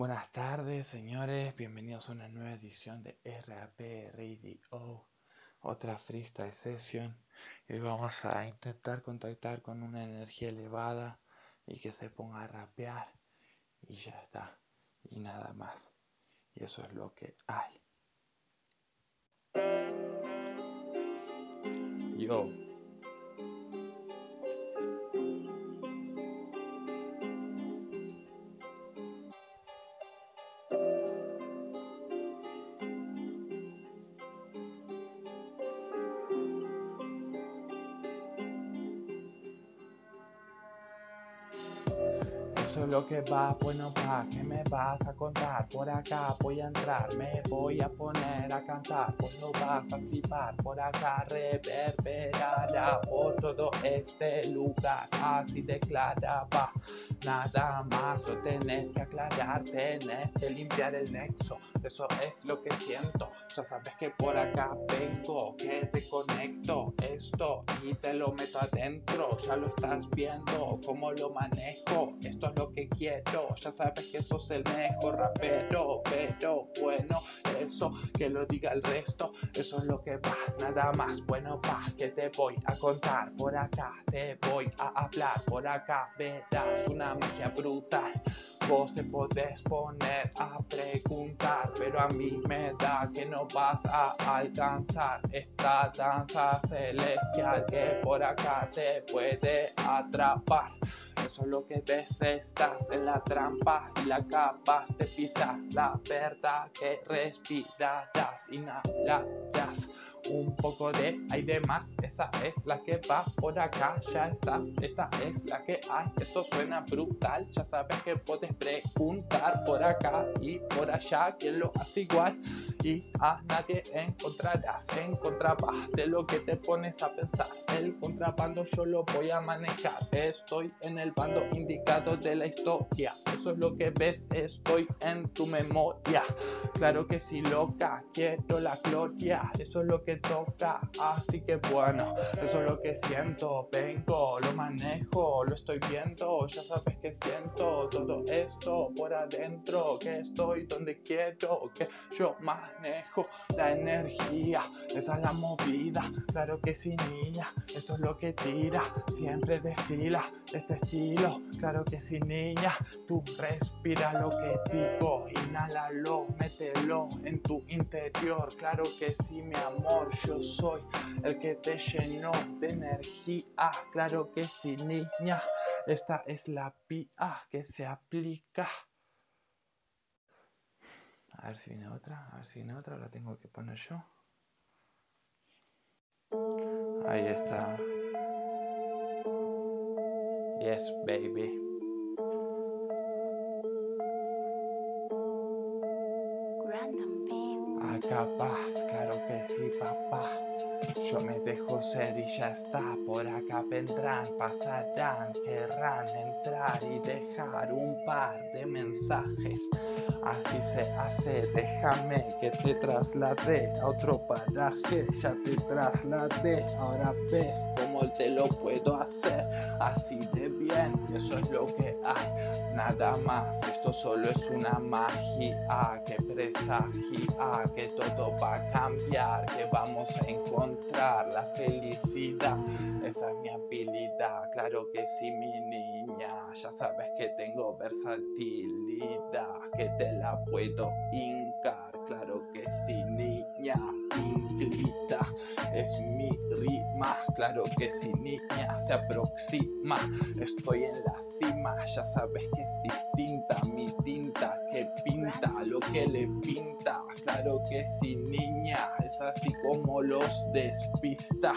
Buenas tardes, señores. Bienvenidos a una nueva edición de RAP Radio, otra freestyle session. Hoy vamos a intentar contactar con una energía elevada y que se ponga a rapear y ya está. Y nada más. Y eso es lo que hay. Yo. Que va, bueno pa, ¿qué me vas a contar? Por acá voy a entrar, me voy a poner a cantar, pues lo vas a flipar, por acá reverberará por todo este lugar, así declaraba, nada más lo tenés que aclarar, tenés que limpiar el nexo, eso es lo que siento, ya sabes que por acá vengo, que te conecto esto y te lo meto adentro, ya lo estás viendo, cómo lo manejo, esto es lo que quiero, ya sabes que sos el mejor rapero, pero bueno, eso que lo diga el resto, eso es lo que va, nada más, bueno pa, que te voy a contar, por acá te voy a hablar, por acá verás una magia brutal. Vos te podés poner a preguntar, pero a mí me da que no vas a alcanzar esta danza celestial que por acá te puede atrapar. Eso es lo que ves, estás en la trampa y la capaz de pisar. La verdad que respirarás, inhalarás un poco de aire más. Esa es la que va por acá, ya estás. Esta es la que hay. Esto suena brutal. Ya sabes que puedes preguntar por acá y por allá quién lo hace igual. Y a nadie encontrarás en de lo que te pones a pensar. El contrabando yo lo voy a manejar. Estoy en el bando indicado de la historia. Eso es lo que ves, estoy en tu memoria. Claro que sí, loca, quiero la gloria. Eso es lo que toca, así que bueno, eso es lo que siento, vengo, lo manejo, lo estoy viendo, ya sabes que siento todo esto por adentro, que estoy donde quiero, que yo manejo la energía, esa es la movida, claro que sí niña, eso es lo que tira, siempre destila este estilo, claro que sí niña, tú respira lo que digo, inhálalo, mételo en tu interior, claro que sí mi amor, yo soy el que te llenó de energía. Claro que sí, niña, esta es la pía que se aplica. A ver si viene otra, a ver si viene otra, la tengo que poner yo. Ahí está. Yes, baby. Random beat. Capaz, claro que sí, papá. Yo me dejo ser y ya está. Por acá vendrán, pasarán, querrán entrar y dejar un par de mensajes. Así se hace, déjame que te traslade a otro paraje. Ya te trasladé, ahora ves cómo te lo puedo hacer. Así de bien, eso es lo que hay. Nada más, esto solo es una magia que presagia que todo va a cambiar, que vamos a encontrar la felicidad. Esa es mi habilidad, claro que sí, mi niña. Ya sabes que tengo versatilidad, que te la puedo hincar, claro que sí, niña. Claro que sí, niña. Se aproxima, estoy en la cima, ya sabes que es distinta mi tinta que pinta lo que le pinta. Claro que sí, niña, es así como los despista.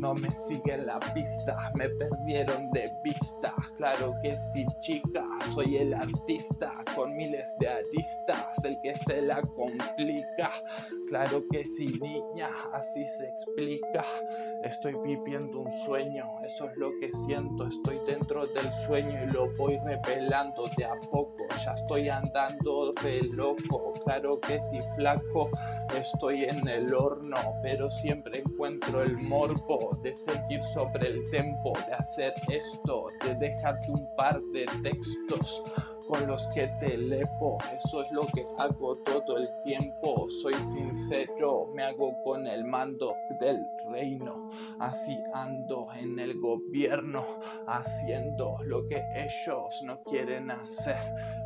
No me siguen la pista, me perdieron de vista. Claro que sí, chica, soy el artista con miles de aristas, el que se la complica. Claro que sí, niña, así se explica. Estoy viviendo un sueño, eso es lo que siento. Estoy dentro del sueño y lo voy revelando de a poco. Ya estoy andando re loco, claro que sí, flaco. Estoy en el horno, pero siempre encuentro el morbo de seguir sobre el tempo, de hacer esto, de dejarte un par de textos con los que te lepo. Eso es lo que hago todo el tiempo. Soy sincero, me hago con el mando del reino. Así ando en el gobierno, haciendo lo que ellos no quieren hacer.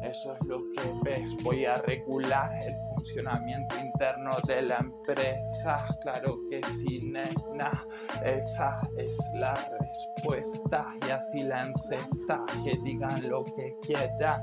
Eso es lo que ves. Voy a regular el funcionamiento interno de la empresa. Claro que sí, nena. Esa es la respuesta. Y así la encesta. Que digan lo que quieran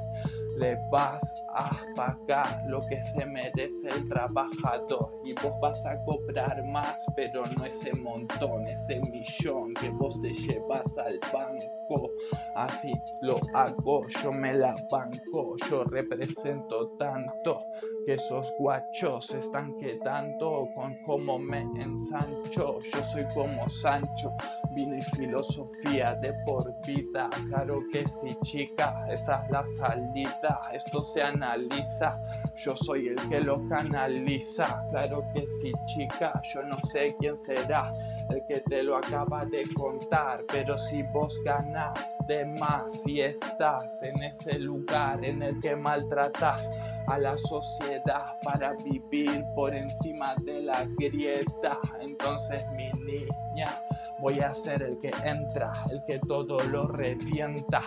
le vas a pagar lo que se merece el trabajador y vos vas a cobrar más, pero no ese montón, ese millón que vos te llevas al banco. Así lo hago, yo me la banco, yo represento tanto que esos guachos están quedando con cómo me ensancho. Yo soy como Sancho, vino y filosofía de por vida. Claro que sí, chica, esa es la salida esto se analiza, yo soy el que lo canaliza, claro que sí chica, yo no sé quién será el que te lo acaba de contar, pero si vos ganas de más y estás en ese lugar en el que maltratas a la sociedad para vivir por encima de la grieta, entonces mi niña voy a ser el que entra, el que todo lo revienta.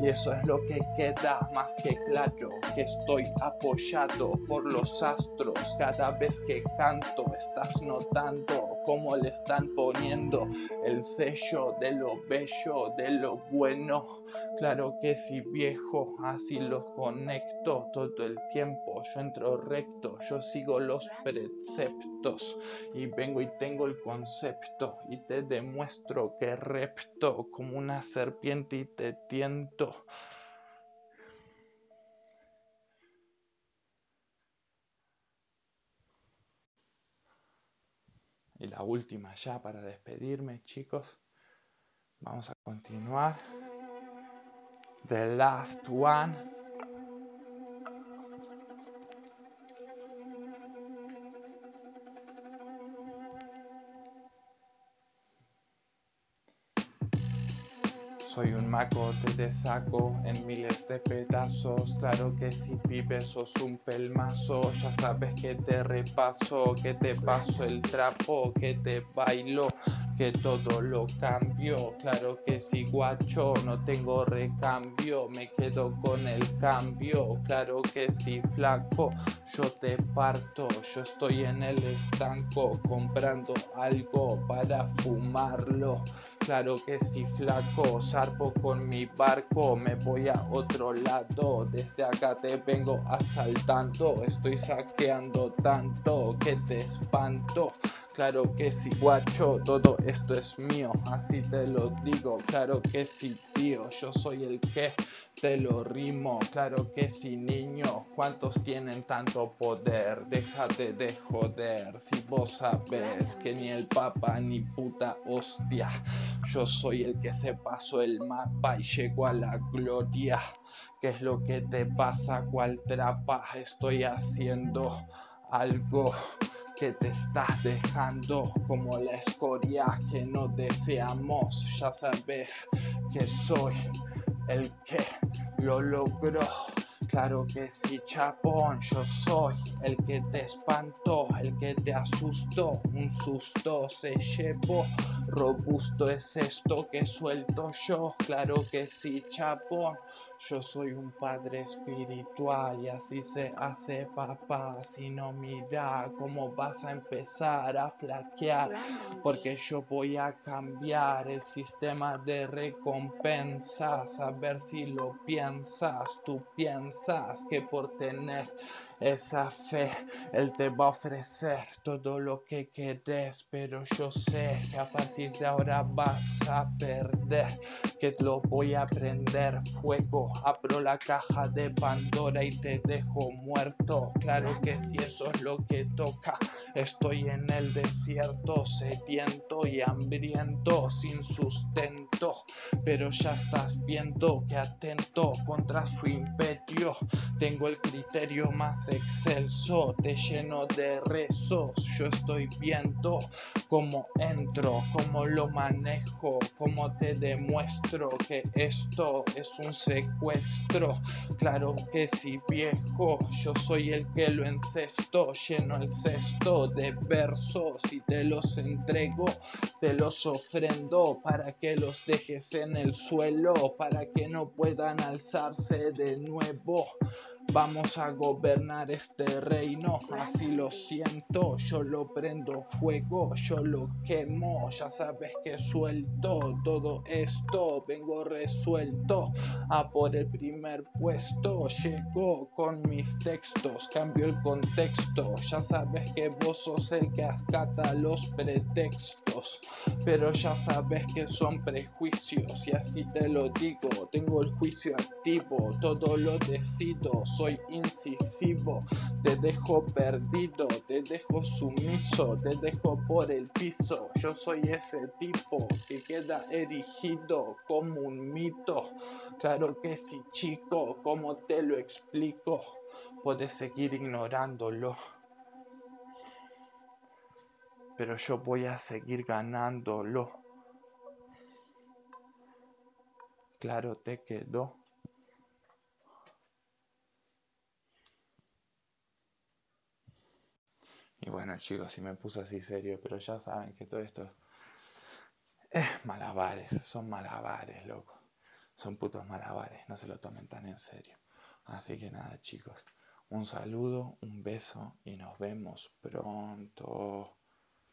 Y eso es lo que queda más que claro, que estoy apoyado por los astros. Cada vez que canto, estás notando cómo le están poniendo el sello de lo bello, de lo bueno. Claro que si viejo, así los conecto todo el tiempo. Yo entro recto, yo sigo los preceptos y vengo y tengo el concepto y te demuestro que repto como una serpiente y te tiento. Y la última ya para despedirme, chicos. Vamos a continuar. The last one. Soy un maco, te saco en miles de pedazos. Claro que si vives sos un pelmazo. Ya sabes que te repaso, que te paso el trapo, que te bailo, que todo lo cambio. Claro que si guacho, no tengo recambio. Me quedo con el cambio. Claro que si flaco, yo te parto. Yo estoy en el estanco comprando algo para fumarlo. Claro que si flaco, zarpo con mi barco, me voy a otro lado. Desde acá te vengo asaltando, estoy saqueando tanto que te espanto. Claro que sí, guacho, todo esto es mío, así te lo digo. Claro que sí, tío, yo soy el que te lo rimo. Claro que sí, niño, ¿cuántos tienen tanto poder? Déjate de joder, si vos sabes que ni el papa ni puta hostia. Yo soy el que se pasó el mapa y llegó a la gloria. ¿Qué es lo que te pasa? ¿Cuál trapa estoy haciendo? Algo que te estás dejando como la escoria que no deseamos. Ya sabes que soy el que lo logró. Claro que sí, chapón, yo soy el que te espantó, el que te asustó, un susto se llevó, robusto es esto que suelto yo, claro que sí, chapón, yo soy un padre espiritual y así se hace papá. Si no mira cómo vas a empezar a flaquear, porque yo voy a cambiar el sistema de recompensas. A ver si lo piensas, tú piensas que por tener esa fe Él te va a ofrecer todo lo que querés, pero yo sé que a partir de ahora vas a perder, que lo voy a prender fuego, abro la caja de Pandora y te dejo muerto, claro que si eso es lo que toca, estoy en el desierto, sediento y hambriento, sin sustento, pero ya estás viendo que atento contra su imperio, tengo el criterio más excelso, te lleno de rezos. Yo estoy viendo cómo entro, cómo lo manejo, cómo te demuestro que esto es un secuestro. Claro que sí, viejo, yo soy el que lo encesto, lleno el cesto de versos y te los entrego, te los ofrendo para que los dejes en el suelo, para que no puedan alzarse de nuevo. Vamos a gobernar este reino, así lo siento, yo lo prendo fuego, yo lo quemo, ya sabes que suelto todo esto, vengo resuelto a por el primer puesto, llego con mis textos, cambio el contexto, ya sabes que vos sos el que acata los pretextos, pero ya sabes que son prejuicios y así te lo digo, tengo el juicio activo, todo lo decido, incisivo, te dejo perdido, te dejo sumiso, te dejo por el piso. Yo soy ese tipo que queda erigido como un mito. Claro que sí, chico, como te lo explico, puedes seguir ignorándolo. Pero yo voy a seguir ganándolo. Claro te quedó. Y bueno chicos, si me puse así serio, pero ya saben que todo esto es malabares, son malabares, loco. Son putos malabares, no se lo tomen tan en serio. Así que nada chicos, un saludo, un beso y nos vemos pronto.